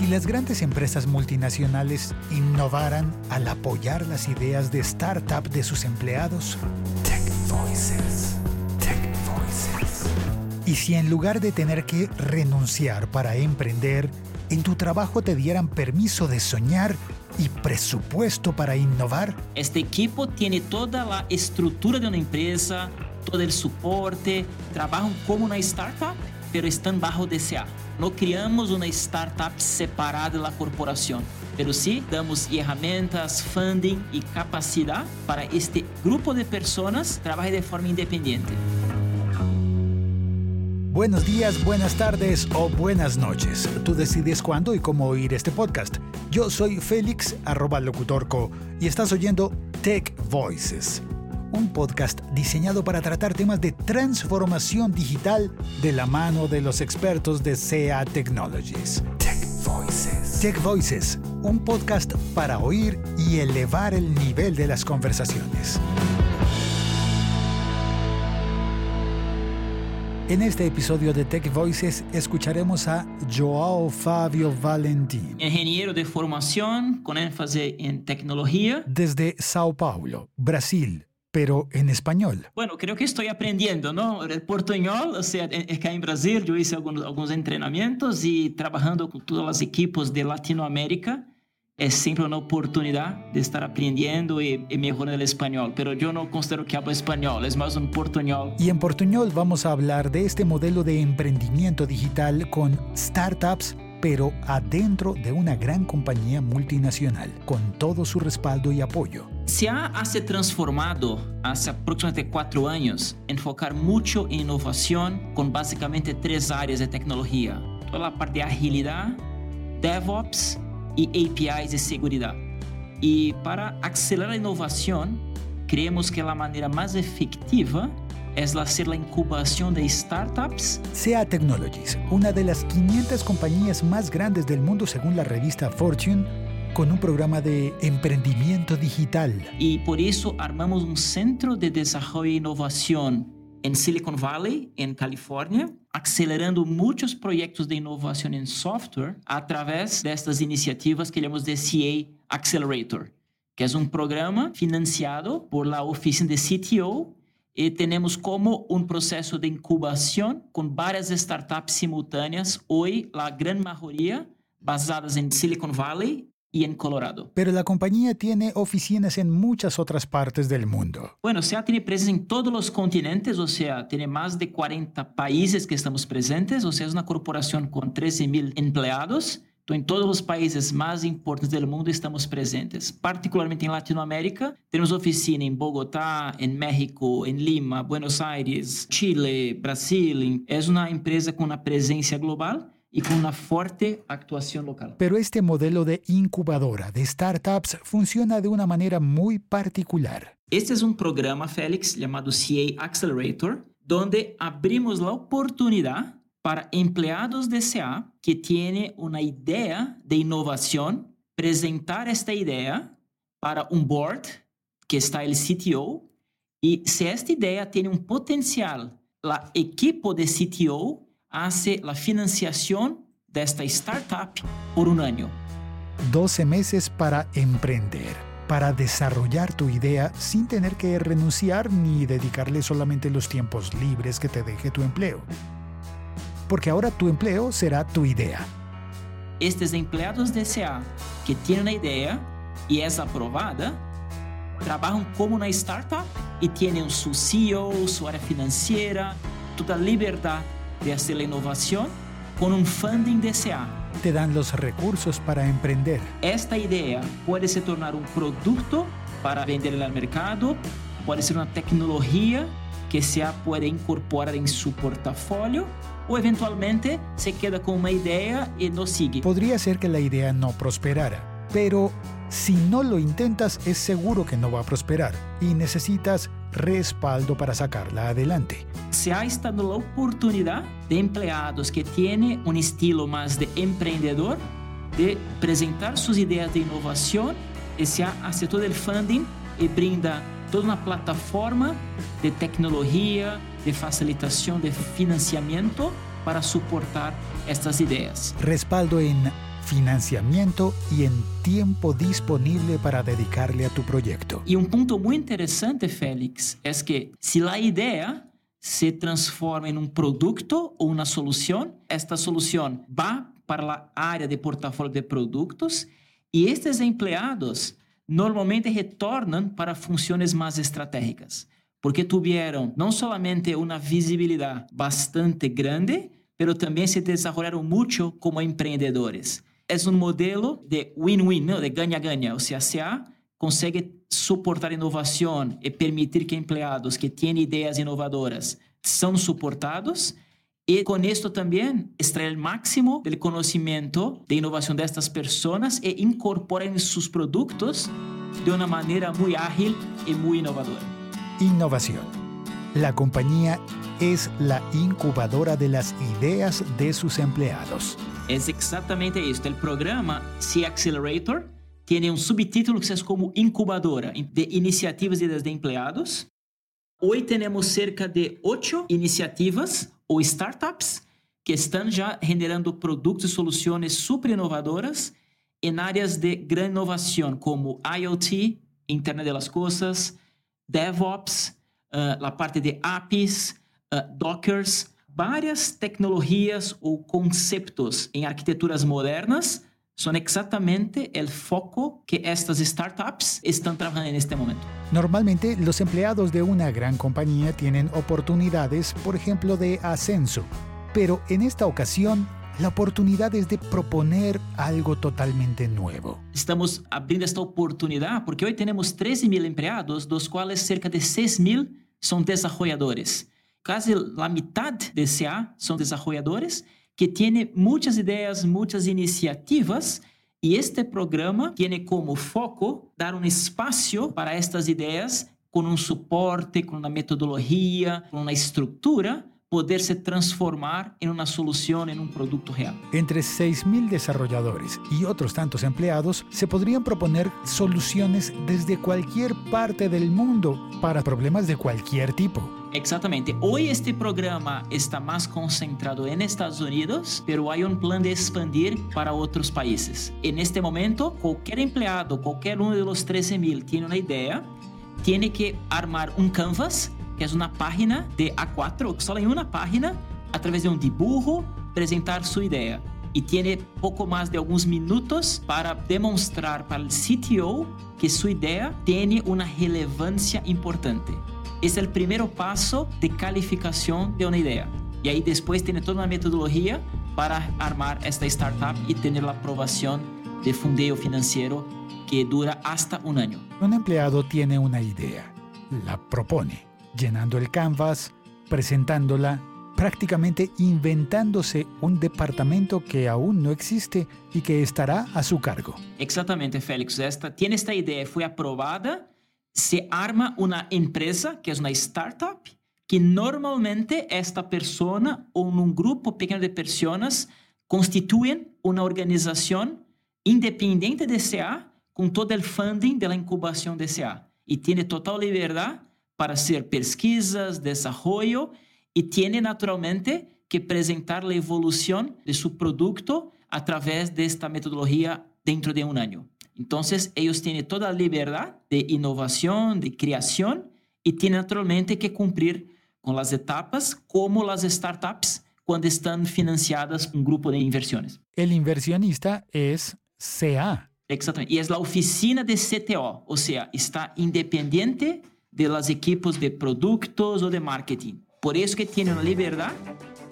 si las grandes empresas multinacionales innovaran al apoyar las ideas de startup de sus empleados? Tech Voices. Tech Voices. Y si en lugar de tener que renunciar para emprender, en tu trabajo te dieran permiso de soñar y presupuesto para innovar? Este equipo tiene toda la estructura de una empresa, todo el soporte, trabajan como una startup, pero están bajo DCA. No criamos uma startup separada da corporação, pero sí damos ferramentas, funding e capacidade para este grupo de pessoas trabalhe de forma independente. Buenos días, buenas tardes o buenas noches. Tú decides cuándo y cómo oír este podcast. Yo soy Félix, arroba locutorco, y estás oyendo Tech Voices un podcast diseñado para tratar temas de transformación digital de la mano de los expertos de SEA Technologies. Tech Voices. Tech Voices, un podcast para oír y elevar el nivel de las conversaciones. En este episodio de Tech Voices escucharemos a Joao Fabio Valentín. Ingeniero de formación con énfasis en tecnología. Desde Sao Paulo, Brasil pero en español. Bueno, creo que estoy aprendiendo, ¿no? El portuñol, o sea, acá en Brasil yo hice algunos, algunos entrenamientos y trabajando con todos los equipos de Latinoamérica, es siempre una oportunidad de estar aprendiendo y, y, mejorando el español, pero yo no considero que hablo español, es más un portuñol. Y en portuñol vamos a hablar de este modelo de emprendimiento digital con startups pero adentro de una gran compañía multinacional, con todo su respaldo y apoyo. Se ha transformado hace aproximadamente cuatro años enfocar mucho en innovación con básicamente tres áreas de tecnología. Toda la parte de agilidad, DevOps y APIs de seguridad. Y para acelerar la innovación, creemos que la manera más efectiva es hacer la incubación de startups. SEA Technologies, una de las 500 compañías más grandes del mundo según la revista Fortune, con un programa de emprendimiento digital. Y por eso armamos un centro de desarrollo e innovación en Silicon Valley, en California, acelerando muchos proyectos de innovación en software a través de estas iniciativas que llamamos de CA Accelerator, que es un programa financiado por la oficina de CTO e temos como um processo de incubação com várias startups simultâneas, hoje a grande maioria basadas em Silicon Valley y en Colorado. Pero la compañía tiene oficinas en muchas otras partes del mundo. Bueno, SEA tiene presencia en todos los continentes, o sea, tiene más de 40 países que estamos presentes, o sea, es una corporación con 13 mil empleados então, em todos os países mais importantes do mundo estamos presentes. Particularmente em Latinoamérica, temos oficina em Bogotá, em México, em Lima, Buenos Aires, Chile, Brasil. É uma empresa com uma presença global e com uma forte atuação local. Pero este modelo de incubadora de startups funciona de uma maneira muito particular. Este é um programa, Félix, chamado CA Accelerator, onde abrimos a oportunidade para empleados de CA que tienen una idea de innovación, presentar esta idea para un board que está el CTO y si esta idea tiene un potencial, la equipo de CTO hace la financiación de esta startup por un año. 12 meses para emprender, para desarrollar tu idea sin tener que renunciar ni dedicarle solamente los tiempos libres que te deje tu empleo porque ahora tu empleo será tu idea. Estes empleados de SA que tienen una idea y es aprobada, trabajan como una startup y tienen su CEO, su área financiera, toda libertad de hacer la innovación con un funding de SA. Te dan los recursos para emprender. Esta idea puede se tornar un producto para vender al mercado, puede ser una tecnología que SEA puede incorporar en su portafolio o eventualmente se queda con una idea y no sigue. Podría ser que la idea no prosperara, pero si no lo intentas es seguro que no va a prosperar y necesitas respaldo para sacarla adelante. Se ha estado la oportunidad de empleados que tienen un estilo más de emprendedor de presentar sus ideas de innovación y se hace todo el funding y brinda toda uma plataforma de tecnologia, de facilitação de financiamento para suportar estas ideias. Respaldo em financiamiento y en tiempo disponible para dedicarle a tu proyecto. Y un punto muy interesante, Félix, es que si la idea se transforma en un producto o una solución, esta solución va para la área de portafolio de productos y estos empleados normalmente retornan para funciones más estratégicas, porque tuvieron no solamente una visibilidad bastante grande, pero también se desarrollaron mucho como emprendedores. Es un modelo de win-win, ¿no? de ganha-ganha, o sea, CA consegue suportar inovación y permitir que empleados que tienen ideas inovadoras são suportados e com esto também extrair o máximo do conhecimento de inovação destas pessoas e incorporar em seus produtos de uma maneira muito ágil e muito inovadora. Innovación. La compañía es la incubadora de las ideas de sus empleados. É exatamente isso. O programa C Accelerator tem um subtítulo que é como incubadora de iniciativas e ideas de empleados Hoy tenemos cerca de ocho iniciativas ou startups que estão já generando produtos e soluções super inovadoras em áreas de grande inovação, como IoT, Internet das Coisas, DevOps, uh, a parte de APIs, uh, Dockers, várias tecnologias ou conceitos em arquiteturas modernas son exactamente el foco que estas startups están trabajando en este momento. Normalmente los empleados de una gran compañía tienen oportunidades, por ejemplo, de ascenso, pero en esta ocasión la oportunidad es de proponer algo totalmente nuevo. Estamos abriendo esta oportunidad porque hoy tenemos 13.000 empleados, dos cuales cerca de 6.000 son desarrolladores. Casi la mitad de CA son desarrolladores que tiene muchas ideas, muchas iniciativas y este programa tiene como foco dar un espacio para estas ideas con un soporte, con una metodología, con una estructura poderse transformar en una solución, en un producto real. Entre 6.000 desarrolladores y otros tantos empleados se podrían proponer soluciones desde cualquier parte del mundo para problemas de cualquier tipo. Exactamente. Hoy este programa está más concentrado en Estados Unidos, pero hay un plan de expandir para otros países. En este momento, cualquier empleado, cualquier uno de los 13.000 tiene una idea, tiene que armar un canvas, que es una página de A4, solo en una página, a través de un dibujo, presentar su idea. Y tiene poco más de algunos minutos para demostrar para el CTO que su idea tiene una relevancia importante. Esse é o primeiro passo de calificação de uma ideia. E aí depois tem toda uma metodologia para armar esta startup e ter a aprovação de fundeo financeiro que dura hasta um ano. Um empleado tem uma ideia, la propone, llenando el canvas, presentándola, prácticamente inventándose un departamento que aún no existe y que estará a su cargo. Exatamente, Félix. Esta tiene esta ideia, foi aprovada se arma uma empresa, que é uma startup, que normalmente esta persona ou um grupo pequeno de pessoas constituem uma organização independente de CA com todo o funding da incubação de CA e tem total liberdade para fazer pesquisas, desenvolvimento e tem naturalmente que apresentar a evolução de seu produto através desta metodologia dentro de um ano. Entonces, ellos tienen toda la libertad de innovación, de creación y tienen naturalmente que cumplir con las etapas como las startups cuando están financiadas por un grupo de inversiones. El inversionista es CA. Exactamente. Y es la oficina de CTO, o sea, está independiente de los equipos de productos o de marketing. Por eso que tiene una libertad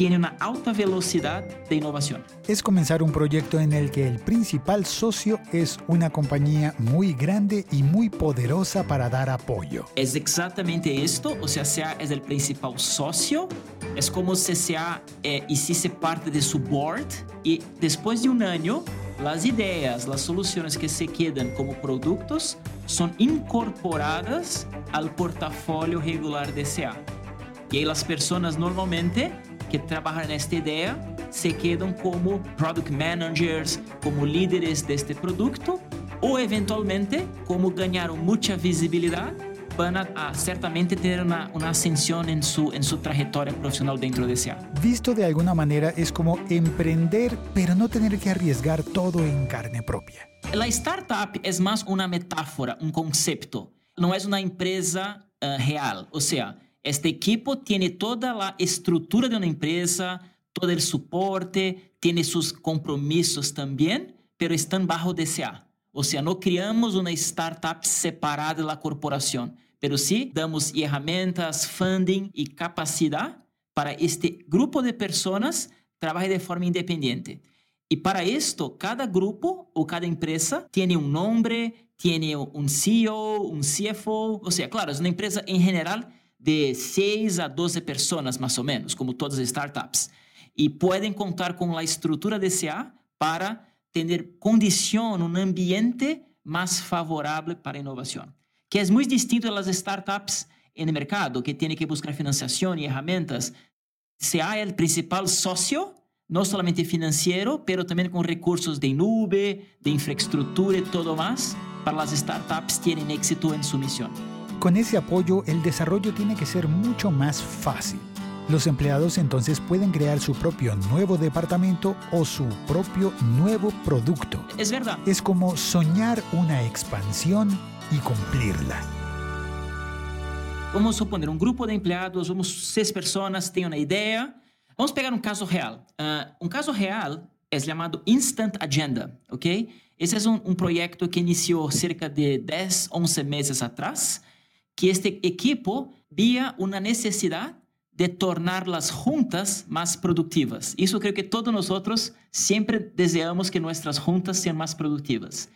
tiene una alta velocidad de innovación. Es comenzar un proyecto en el que el principal socio es una compañía muy grande y muy poderosa para dar apoyo. Es exactamente esto, o sea, SEA es el principal socio, es como si SEA eh, hiciese parte de su board y después de un año las ideas, las soluciones que se quedan como productos son incorporadas al portafolio regular de SEA. Y ahí las personas normalmente que trabalham nesta ideia se quedam como product managers, como líderes deste produto ou eventualmente como ganharam muita visibilidade van a, ciertamente tener una, una, ascensión en su, en su trayectoria profesional dentro de SEA. Visto de alguna manera es como emprender, pero no tener que arriesgar todo en carne propia. La startup es más una metáfora, un concepto. No es una empresa uh, real. O sea, este equipo tiene toda la estructura de una empresa, todo el soporte, tiene sus compromisos también, pero están bajo DCA. O sea, no criamos una startup separada de la corporación, pero sí damos herramientas, funding y capacidad para este grupo de personas trabaje de forma independiente. Y para esto, cada grupo o cada empresa tiene un nombre, tiene un CEO, un CFO. O sea, claro, es una empresa en general de 6 a 12 personas más o menos, como todas las startups. Y pueden contar con la estructura de CA para tener condición, un ambiente más favorable para innovación, que es muy distinto a las startups en el mercado, que tienen que buscar financiación y herramientas. Es el principal socio, no solamente financiero, pero también con recursos de nube, de infraestructura y todo más, para las startups tienen éxito en su misión. Con ese apoyo, el desarrollo tiene que ser mucho más fácil los empleados entonces pueden crear su propio nuevo departamento o su propio nuevo producto. Es verdad. Es como soñar una expansión y cumplirla. Vamos a suponer un grupo de empleados, somos seis personas, tienen una idea. Vamos a pegar un caso real. Uh, un caso real es llamado Instant Agenda, ¿ok? Ese es un, un proyecto que inició cerca de 10, 11 meses atrás, que este equipo vía una necesidad de tornar las juntas más productivas. Eso creo que todos nosotros siempre deseamos que nuestras juntas sean más productivas.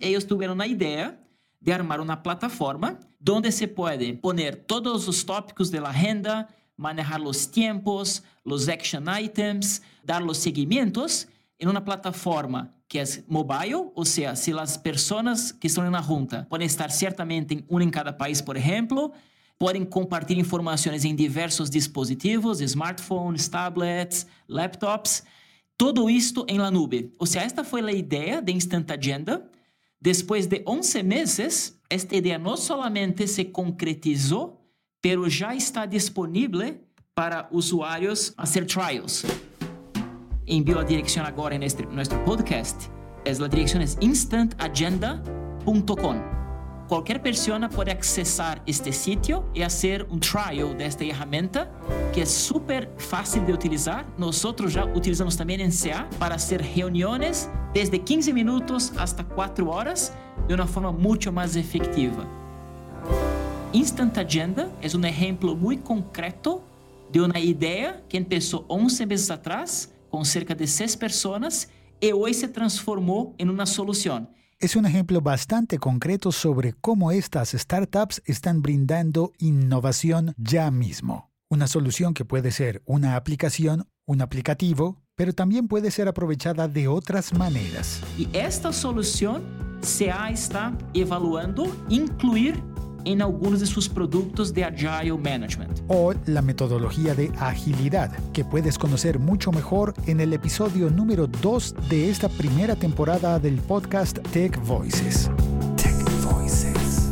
Ellos tuvieron la idea de armar una plataforma donde se puede poner todos los tópicos de la agenda, manejar los tiempos, los action items, dar los seguimientos en una plataforma que es mobile, o sea, si las personas que están en la junta pueden estar ciertamente en una en cada país, por ejemplo, podem compartilhar informações em diversos dispositivos, smartphones, tablets, laptops, todo isto em la nube. Ou seja, esta foi a ideia de Instant Agenda. Depois de 11 meses, esta ideia não somente se concretizou, pero já está disponível para usuários fazer trials. Envio a direção agora em nosso podcast. A direção é instantagenda.com. Cualquier persona puede accesar este sitio y hacer un trial de esta herramienta que es súper fácil de utilizar. Nosotros ya utilizamos también en CA para hacer reuniones desde 15 minutos hasta 4 horas de una forma mucho más efectiva. Instant Agenda es un ejemplo muy concreto de una idea que empezó 11 meses atrás con cerca de 6 personas y hoy se transformó en una solución es un ejemplo bastante concreto sobre cómo estas startups están brindando innovación ya mismo. Una solución que puede ser una aplicación, un aplicativo, pero también puede ser aprovechada de otras maneras. Y esta solución se ha está evaluando incluir en algunos de sus productos de Agile Management. O la metodología de agilidad, que puedes conocer mucho mejor en el episodio número 2 de esta primera temporada del podcast Tech Voices. Tech Voices.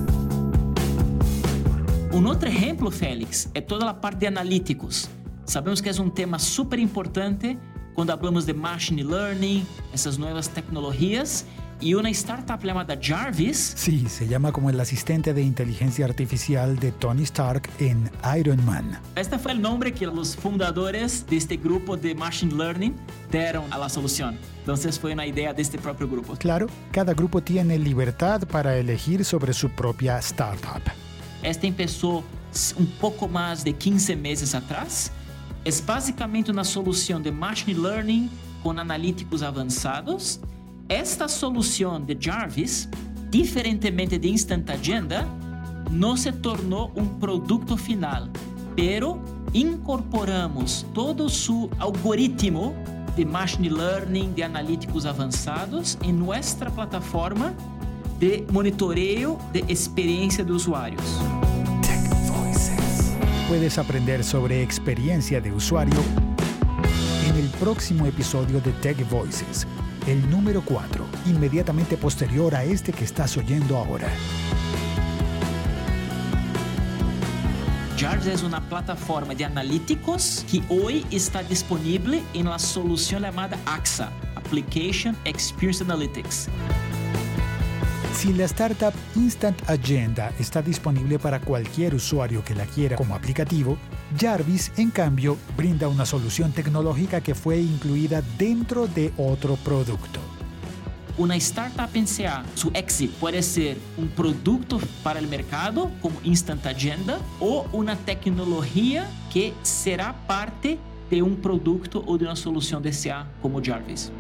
Un otro ejemplo, Félix, es toda la parte de analíticos. Sabemos que es un tema súper importante cuando hablamos de machine learning, esas nuevas tecnologías y una startup llamada Jarvis. Sí, se llama como el asistente de inteligencia artificial de Tony Stark en Iron Man. Este fue el nombre que los fundadores de este grupo de Machine Learning dieron a la solución. Entonces fue una idea de este propio grupo. Claro, cada grupo tiene libertad para elegir sobre su propia startup. Este empezó un poco más de 15 meses atrás. Es básicamente una solución de Machine Learning con analíticos avanzados esta solução de Jarvis, diferentemente de Instant Agenda, não se tornou um produto final, pero incorporamos todo o algoritmo de machine learning, de analíticos avançados em nossa plataforma de monitoreio de experiência de usuários. Tech Voices. Puedes aprender sobre experiencia de usuario en el próximo episodio de Tech Voices el número 4, inmediatamente posterior a este que estás oyendo ahora. Jars es una plataforma de analíticos que hoy está disponible en la solución llamada AXA, Application Experience Analytics. Si la startup Instant Agenda está disponible para cualquier usuario que la quiera como aplicativo, Jarvis, en cambio, brinda una solución tecnológica que fue incluida dentro de otro producto. Una startup en su exit puede ser un producto para el mercado como Instant Agenda o una tecnología que será parte de un producto o de una solución de CA como Jarvis.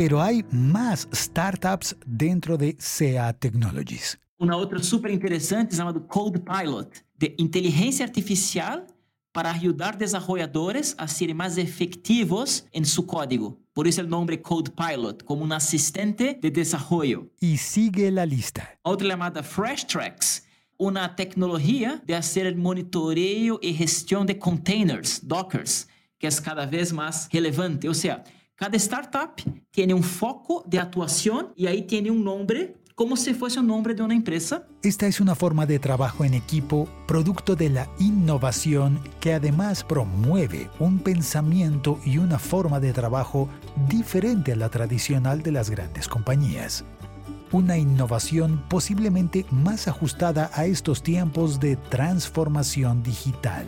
Pero hay más startups dentro de CA Technologies. Una outra super interessante chamada Code Pilot, de inteligência artificial para ajudar desenvolvedores a serem mais efetivos em seu código. Por isso o nome Code Pilot, como um assistente de desenvolvimento. E sigue a lista. Outra chamada Fresh Tracks, uma tecnologia de fazer monitoreio e gestão de containers, dockers, que é cada vez mais relevante. Ou seja, cada startup tem um foco de atuação e aí tem um nome como si fuese un nombre de una empresa. Esta es una forma de trabajo en equipo, producto de la innovación que además promueve un pensamiento y una forma de trabajo diferente a la tradicional de las grandes compañías. Una innovación posiblemente más ajustada a estos tiempos de transformación digital.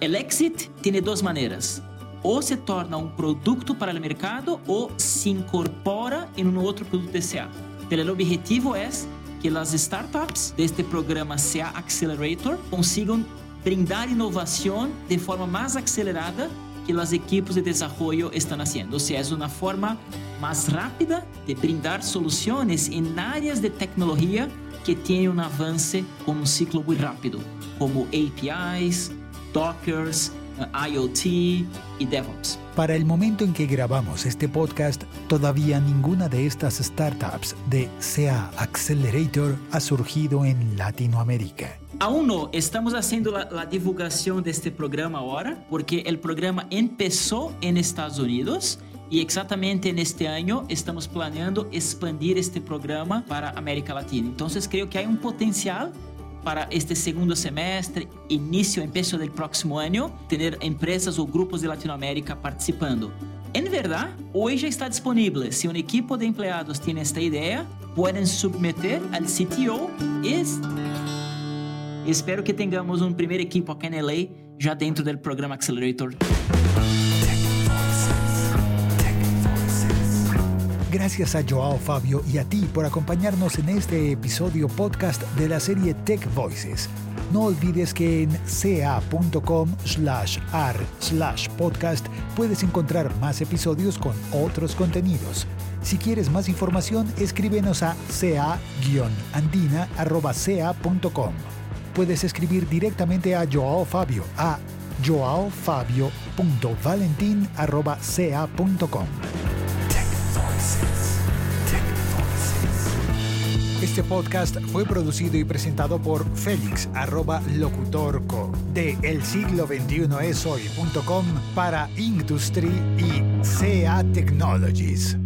El exit tiene dos maneras. O se torna un producto para el mercado o se incorpora en un otro producto de SEA. El objetivo es que las startups de este programa CA Accelerator consigan brindar innovación de forma más acelerada que los equipos de desarrollo están haciendo. O sea, es una forma más rápida de brindar soluciones en áreas de tecnología que tienen un avance con un ciclo muy rápido, como APIs, Dockers, IoT y DevOps. Para el momento en que grabamos este podcast, todavía ninguna de estas startups de CA Accelerator ha surgido en Latinoamérica. Aún no, estamos haciendo la, la, divulgación de este programa ahora, porque el programa empezó en Estados Unidos y exactamente en este año estamos planeando expandir este programa para América Latina. Entonces creo que hay un potencial para este segundo semestre, início, empiezo del próximo año, tener empresas o grupos de Latinoamérica participando. En verdad, hoy ya está disponible. Si un equipo de empleados tiene esta idea, pueden submeter al CTO y espero que tengamos un primer equipo acá en LA ya dentro del programa Accelerator. Gracias a Joao Fabio y a ti por acompañarnos en este episodio podcast de la serie Tech Voices. No olvides que en ca.com slash ar slash podcast puedes encontrar más episodios con otros contenidos. Si quieres más información, escríbenos a ca-andina.ca.com. Puedes escribir directamente a Joao Fabio a joaofabio.valentin.ca.com. Este podcast fue producido y presentado por Félix arroba locutorco de el siglo 21 es hoy.com para Industry y CA Technologies.